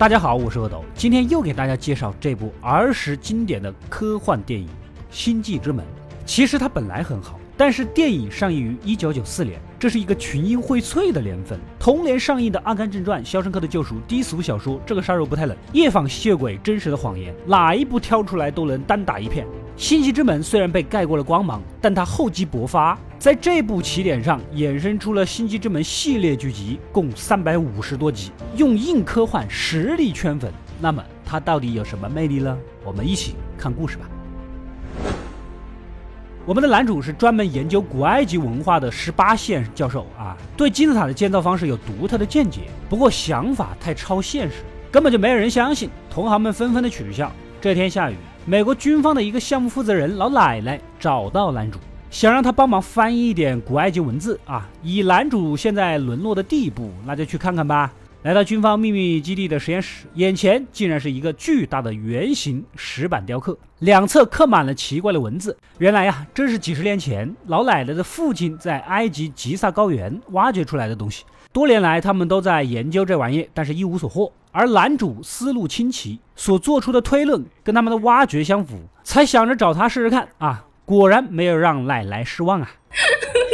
大家好，我是阿斗，今天又给大家介绍这部儿时经典的科幻电影《星际之门》。其实它本来很好。但是电影上映于一九九四年，这是一个群英荟萃的年份。同年上映的《阿甘正传》《肖申克的救赎》低俗小说《这个杀肉不太冷》《夜访吸血鬼》《真实的谎言》，哪一部挑出来都能单打一片。《星际之门》虽然被盖过了光芒，但它厚积薄发，在这部起点上衍生出了《星际之门》系列剧集，共三百五十多集，用硬科幻实力圈粉。那么它到底有什么魅力呢？我们一起看故事吧。我们的男主是专门研究古埃及文化的十八线教授啊，对金字塔的建造方式有独特的见解。不过想法太超现实，根本就没有人相信，同行们纷纷的取笑。这天下雨，美国军方的一个项目负责人老奶奶找到男主，想让他帮忙翻译一点古埃及文字啊。以男主现在沦落的地步，那就去看看吧。来到军方秘密基地的实验室，眼前竟然是一个巨大的圆形石板雕刻，两侧刻满了奇怪的文字。原来呀，这是几十年前老奶奶的父亲在埃及吉萨高原挖掘出来的东西。多年来，他们都在研究这玩意，但是一无所获。而男主思路清奇，所做出的推论跟他们的挖掘相符，才想着找他试试看啊。果然没有让奶奶失望啊。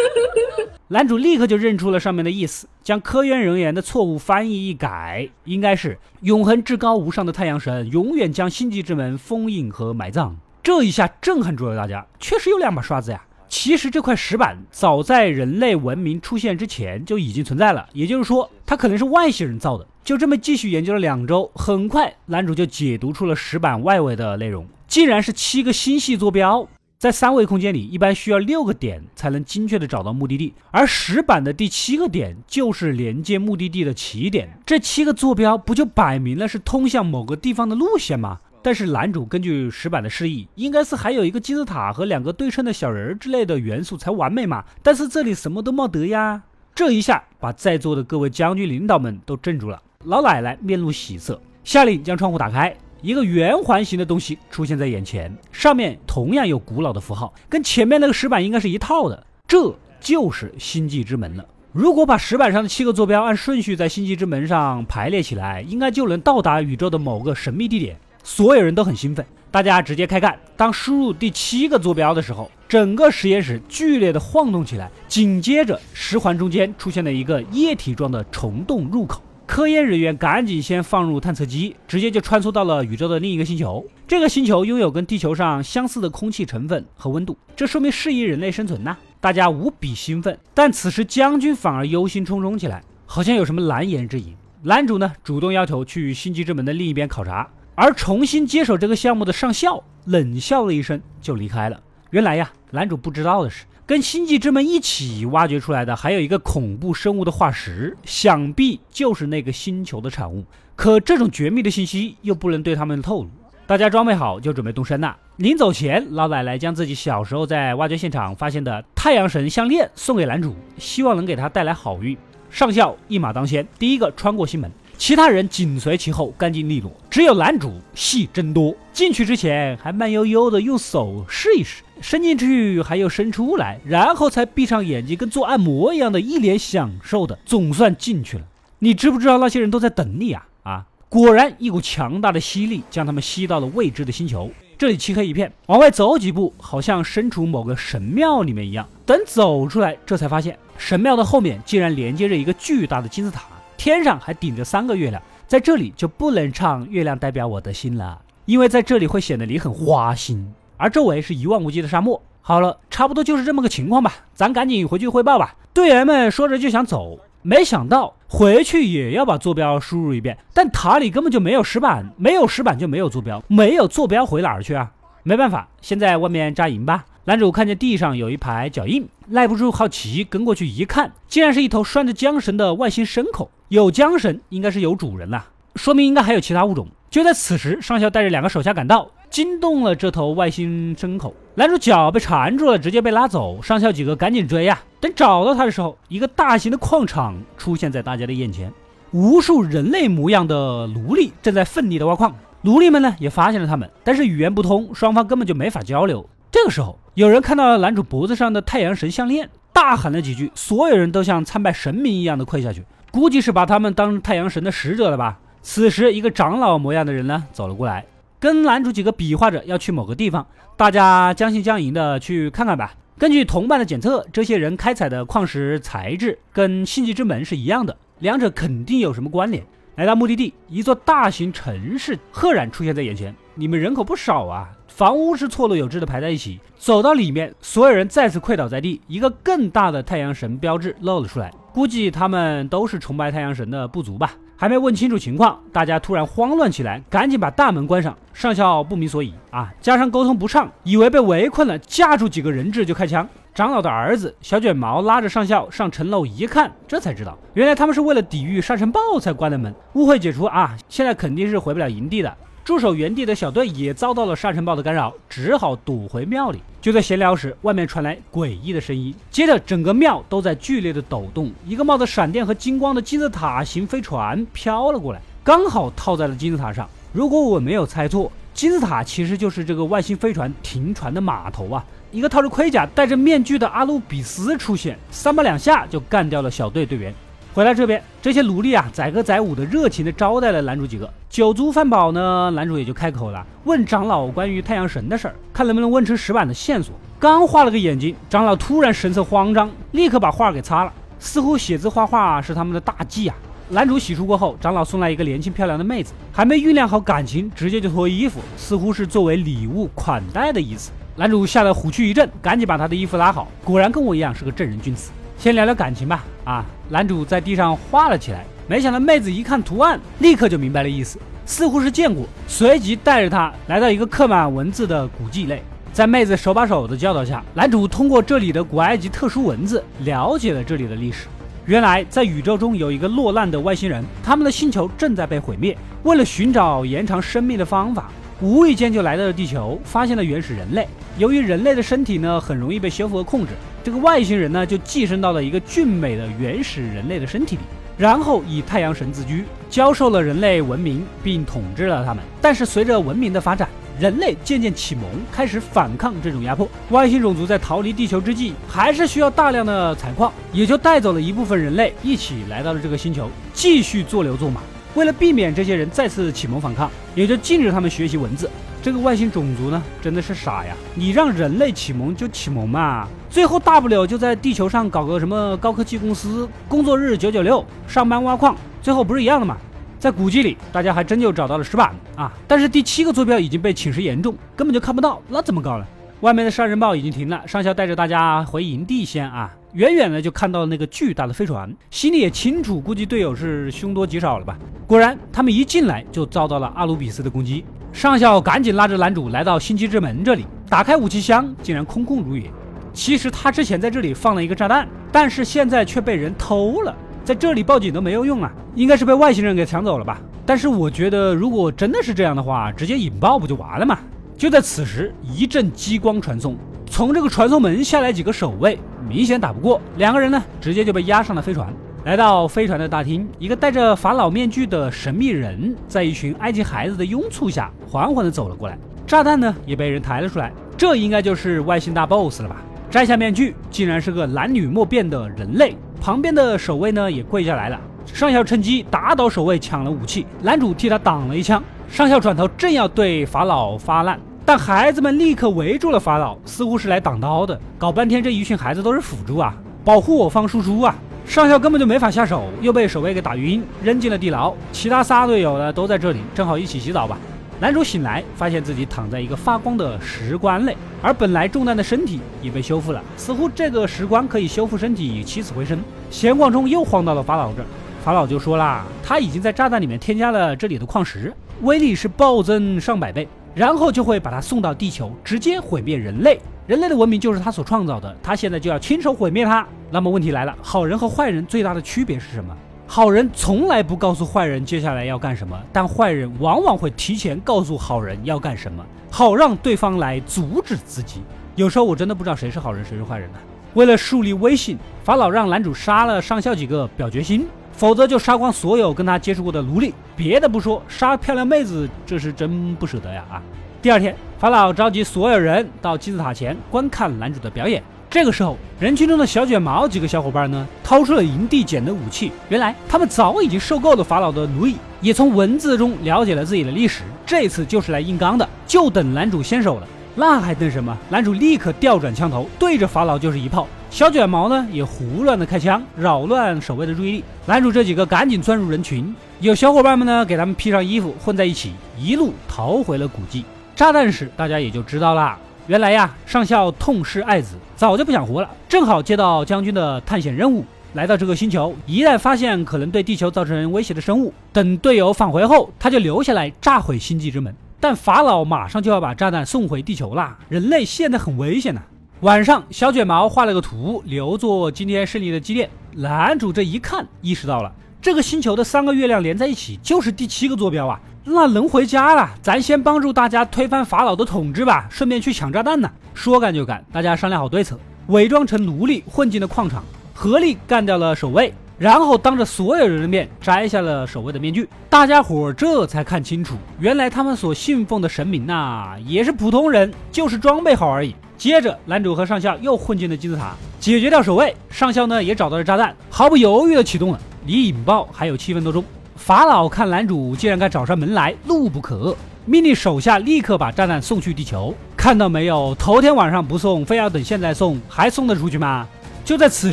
男主立刻就认出了上面的意思，将科研人员的错误翻译一改，应该是永恒至高无上的太阳神永远将星际之门封印和埋葬。这一下震撼住了大家，确实有两把刷子呀。其实这块石板早在人类文明出现之前就已经存在了，也就是说它可能是外星人造的。就这么继续研究了两周，很快男主就解读出了石板外围的内容，竟然是七个星系坐标。在三维空间里，一般需要六个点才能精确的找到目的地，而石板的第七个点就是连接目的地的起点。这七个坐标不就摆明了是通向某个地方的路线吗？但是男主根据石板的示意，应该是还有一个金字塔和两个对称的小人之类的元素才完美嘛。但是这里什么都没得呀！这一下把在座的各位将军领导们都镇住了。老奶奶面露喜色，下令将窗户打开。一个圆环形的东西出现在眼前，上面同样有古老的符号，跟前面那个石板应该是一套的。这就是星际之门了。如果把石板上的七个坐标按顺序在星际之门上排列起来，应该就能到达宇宙的某个神秘地点。所有人都很兴奋，大家直接开干。当输入第七个坐标的时候，整个实验室剧烈的晃动起来，紧接着石环中间出现了一个液体状的虫洞入口。科研人员赶紧先放入探测机，直接就穿梭到了宇宙的另一个星球。这个星球拥有跟地球上相似的空气成分和温度，这说明适宜人类生存呐！大家无比兴奋。但此时将军反而忧心忡忡起来，好像有什么难言之隐。男主呢，主动要求去星际之门的另一边考察，而重新接手这个项目的上校冷笑了一声就离开了。原来呀，男主不知道的是。跟星际之门一起挖掘出来的，还有一个恐怖生物的化石，想必就是那个星球的产物。可这种绝密的信息又不能对他们透露。大家装备好就准备动身了。临走前，老奶奶将自己小时候在挖掘现场发现的太阳神项链送给男主，希望能给他带来好运。上校一马当先，第一个穿过星门。其他人紧随其后，干净利落。只有男主戏真多，进去之前还慢悠悠的用手试一试，伸进去还又伸出来，然后才闭上眼睛，跟做按摩一样的，一脸享受的，总算进去了。你知不知道那些人都在等你啊？啊！果然，一股强大的吸力将他们吸到了未知的星球。这里漆黑一片，往外走几步，好像身处某个神庙里面一样。等走出来，这才发现神庙的后面竟然连接着一个巨大的金字塔。天上还顶着三个月亮，在这里就不能唱《月亮代表我的心》了，因为在这里会显得你很花心。而周围是一望无际的沙漠。好了，差不多就是这么个情况吧，咱赶紧回去汇报吧。队员们说着就想走，没想到回去也要把坐标输入一遍，但塔里根本就没有石板，没有石板就没有坐标，没有坐标回哪儿去啊？没办法，先在外面扎营吧。男主看见地上有一排脚印，耐不住好奇，跟过去一看，竟然是一头拴着缰绳的外星牲口。有缰绳，应该是有主人了，说明应该还有其他物种。就在此时，上校带着两个手下赶到，惊动了这头外星牲口。男主脚被缠住了，直接被拉走。上校几个赶紧追呀！等找到他的时候，一个大型的矿场出现在大家的眼前，无数人类模样的奴隶正在奋力的挖矿。奴隶们呢也发现了他们，但是语言不通，双方根本就没法交流。这时候，有人看到了男主脖子上的太阳神项链，大喊了几句，所有人都像参拜神明一样的跪下去，估计是把他们当太阳神的使者了吧。此时，一个长老模样的人呢走了过来，跟男主几个比划着要去某个地方，大家将信将疑的去看看吧。根据同伴的检测，这些人开采的矿石材质跟星际之门是一样的，两者肯定有什么关联。来到目的地，一座大型城市赫然出现在眼前。你们人口不少啊，房屋是错落有致的排在一起。走到里面，所有人再次跪倒在地，一个更大的太阳神标志露了出来。估计他们都是崇拜太阳神的部族吧。还没问清楚情况，大家突然慌乱起来，赶紧把大门关上。上校不明所以啊，加上沟通不畅，以为被围困了，架住几个人质就开枪。长老的儿子小卷毛拉着上校上城楼一看，这才知道原来他们是为了抵御沙尘暴才关的门。误会解除啊，现在肯定是回不了营地的。驻守原地的小队也遭到了沙尘暴的干扰，只好躲回庙里。就在闲聊时，外面传来诡异的声音，接着整个庙都在剧烈的抖动。一个冒着闪电和金光的金字塔型飞船飘了过来，刚好套在了金字塔上。如果我没有猜错，金字塔其实就是这个外星飞船停船的码头啊！一个套着盔甲、戴着面具的阿鲁比斯出现，三把两下就干掉了小队队员。回来这边，这些奴隶啊，载歌载舞的，热情的招待了男主几个。酒足饭饱呢，男主也就开口了，问长老关于太阳神的事儿，看能不能问出石板的线索。刚画了个眼睛，长老突然神色慌张，立刻把画给擦了，似乎写字画画是他们的大忌啊。男主洗漱过后，长老送来一个年轻漂亮的妹子，还没酝酿好感情，直接就脱衣服，似乎是作为礼物款待的意思。男主吓得虎躯一震，赶紧把他的衣服拉好，果然跟我一样是个正人君子。先聊聊感情吧。啊，男主在地上画了起来，没想到妹子一看图案，立刻就明白了意思，似乎是见过，随即带着他来到一个刻满文字的古迹内。在妹子手把手的教导下，男主通过这里的古埃及特殊文字，了解了这里的历史。原来，在宇宙中有一个落难的外星人，他们的星球正在被毁灭。为了寻找延长生命的方法，无意间就来到了地球，发现了原始人类。由于人类的身体呢，很容易被修复和控制。这个外星人呢，就寄生到了一个俊美的原始人类的身体里，然后以太阳神自居，教授了人类文明，并统治了他们。但是随着文明的发展，人类渐渐启蒙，开始反抗这种压迫。外星种族在逃离地球之际，还是需要大量的采矿，也就带走了一部分人类，一起来到了这个星球，继续做牛做马。为了避免这些人再次启蒙反抗，也就禁止他们学习文字。这个外星种族呢，真的是傻呀！你让人类启蒙就启蒙嘛，最后大不了就在地球上搞个什么高科技公司，工作日九九六，上班挖矿，最后不是一样的嘛？在古迹里，大家还真就找到了石板啊，但是第七个坐标已经被侵蚀严重，根本就看不到，那怎么搞呢？外面的杀人暴已经停了，上校带着大家回营地先啊，远远的就看到了那个巨大的飞船，心里也清楚，估计队友是凶多吉少了吧？果然，他们一进来就遭到了阿鲁比斯的攻击。上校赶紧拉着男主来到星际之门这里，打开武器箱，竟然空空如也。其实他之前在这里放了一个炸弹，但是现在却被人偷了，在这里报警都没有用啊，应该是被外星人给抢走了吧？但是我觉得，如果真的是这样的话，直接引爆不就完了吗？就在此时，一阵激光传送，从这个传送门下来几个守卫，明显打不过，两个人呢，直接就被押上了飞船。来到飞船的大厅，一个戴着法老面具的神秘人在一群埃及孩子的拥簇下缓缓地走了过来。炸弹呢也被人抬了出来，这应该就是外星大 BOSS 了吧？摘下面具，竟然是个男女莫辨的人类。旁边的守卫呢也跪下来了。上校趁机打倒守卫，抢了武器。男主替他挡了一枪。上校转头正要对法老发难，但孩子们立刻围住了法老，似乎是来挡刀的。搞半天这一群孩子都是辅助啊，保护我方输出啊！上校根本就没法下手，又被守卫给打晕，扔进了地牢。其他仨队友呢，都在这里，正好一起洗澡吧。男主醒来，发现自己躺在一个发光的石棺内，而本来中弹的身体也被修复了，似乎这个石棺可以修复身体，起死回生。闲逛中又晃到了法老这儿，法老就说啦，他已经在炸弹里面添加了这里的矿石，威力是暴增上百倍，然后就会把它送到地球，直接毁灭人类。人类的文明就是他所创造的，他现在就要亲手毁灭它。那么问题来了，好人和坏人最大的区别是什么？好人从来不告诉坏人接下来要干什么，但坏人往往会提前告诉好人要干什么，好让对方来阻止自己。有时候我真的不知道谁是好人，谁是坏人呢？为了树立威信，法老让男主杀了上校几个表决心，否则就杀光所有跟他接触过的奴隶。别的不说，杀漂亮妹子这是真不舍得呀啊！第二天，法老召集所有人到金字塔前观看男主的表演。这个时候，人群中的小卷毛几个小伙伴呢，掏出了营地捡的武器。原来他们早已经受够了法老的奴役，也从文字中了解了自己的历史。这次就是来硬刚的，就等男主先手了。那还等什么？男主立刻调转枪头，对着法老就是一炮。小卷毛呢，也胡乱的开枪，扰乱守卫的注意力。男主这几个赶紧钻入人群，有小伙伴们呢，给他们披上衣服，混在一起，一路逃回了古迹。炸弹时，大家也就知道啦。原来呀，上校痛失爱子，早就不想活了。正好接到将军的探险任务，来到这个星球，一旦发现可能对地球造成威胁的生物，等队友返回后，他就留下来炸毁星际之门。但法老马上就要把炸弹送回地球了，人类现在很危险呐。晚上，小卷毛画了个图，留作今天胜利的纪念。男主这一看，意识到了这个星球的三个月亮连在一起，就是第七个坐标啊。那能回家了，咱先帮助大家推翻法老的统治吧，顺便去抢炸弹呢。说干就干，大家商量好对策，伪装成奴隶混进了矿场，合力干掉了守卫，然后当着所有人的面摘下了守卫的面具。大家伙这才看清楚，原来他们所信奉的神明呐，也是普通人，就是装备好而已。接着，男主和上校又混进了金字塔，解决掉守卫。上校呢也找到了炸弹，毫不犹豫的启动了。离引爆还有七分多钟。法老看男主竟然敢找上门来，怒不可遏，命令手下立刻把炸弹送去地球。看到没有，头天晚上不送，非要等现在送，还送得出去吗？就在此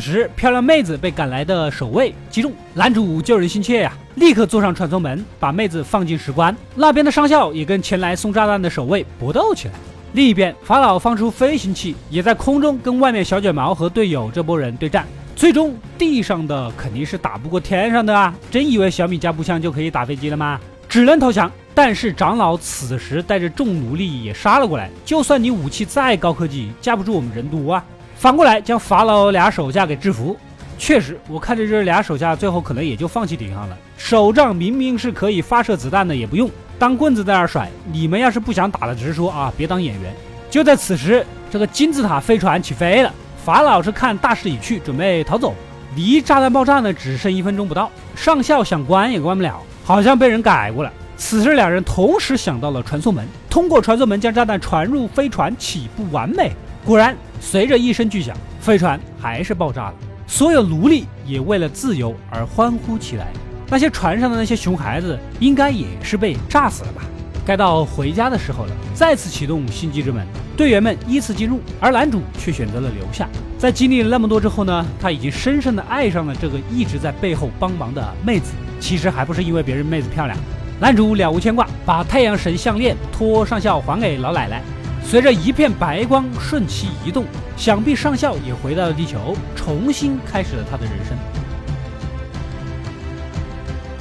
时，漂亮妹子被赶来的守卫击中，男主救人心切呀，立刻坐上传送门，把妹子放进石棺。那边的上校也跟前来送炸弹的守卫搏斗起来。另一边，法老放出飞行器，也在空中跟外面小卷毛和队友这波人对战。最终，地上的肯定是打不过天上的啊！真以为小米加步枪就可以打飞机了吗？只能投降。但是长老此时带着众奴隶也杀了过来，就算你武器再高科技，架不住我们人多啊！反过来将法老俩手下给制服。确实，我看着这俩手下最后可能也就放弃抵抗了。手杖明明是可以发射子弹的，也不用当棍子在那儿甩。你们要是不想打了，直说啊，别当演员。就在此时，这个金字塔飞船起飞了。法老是看大势已去，准备逃走。离炸弹爆炸呢，只剩一分钟不到。上校想关也关不了，好像被人改过了。此时两人同时想到了传送门，通过传送门将炸弹传入飞船，岂不完美。果然，随着一声巨响，飞船还是爆炸了。所有奴隶也为了自由而欢呼起来。那些船上的那些熊孩子，应该也是被炸死了吧？该到回家的时候了，再次启动星际之门。队员们依次进入，而男主却选择了留下。在经历了那么多之后呢，他已经深深的爱上了这个一直在背后帮忙的妹子。其实还不是因为别人妹子漂亮。男主了无牵挂，把太阳神项链托上校还给老奶奶。随着一片白光顺其移动，想必上校也回到了地球，重新开始了他的人生。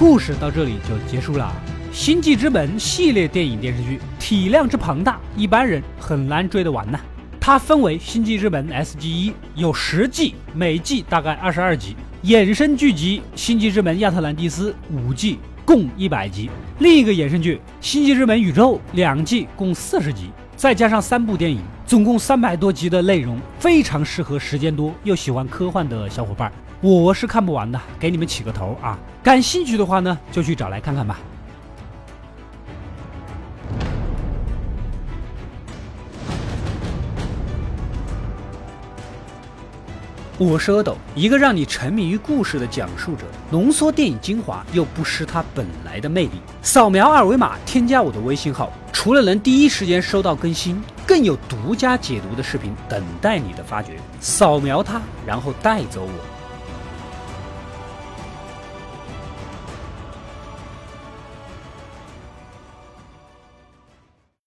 故事到这里就结束了。《星际之门》系列电影电视剧体量之庞大，一般人很难追得完呐。它分为《星际之门》S.G. 一，有十季，每季大概二十二集；衍生剧集《星际之门：亚特兰蒂斯》五季，共一百集；另一个衍生剧《星际之门：宇宙》两季，共四十集，再加上三部电影，总共三百多集的内容，非常适合时间多又喜欢科幻的小伙伴。我是看不完的，给你们起个头啊！感兴趣的话呢，就去找来看看吧。我是阿斗，一个让你沉迷于故事的讲述者，浓缩电影精华又不失它本来的魅力。扫描二维码添加我的微信号，除了能第一时间收到更新，更有独家解读的视频等待你的发掘。扫描它，然后带走我。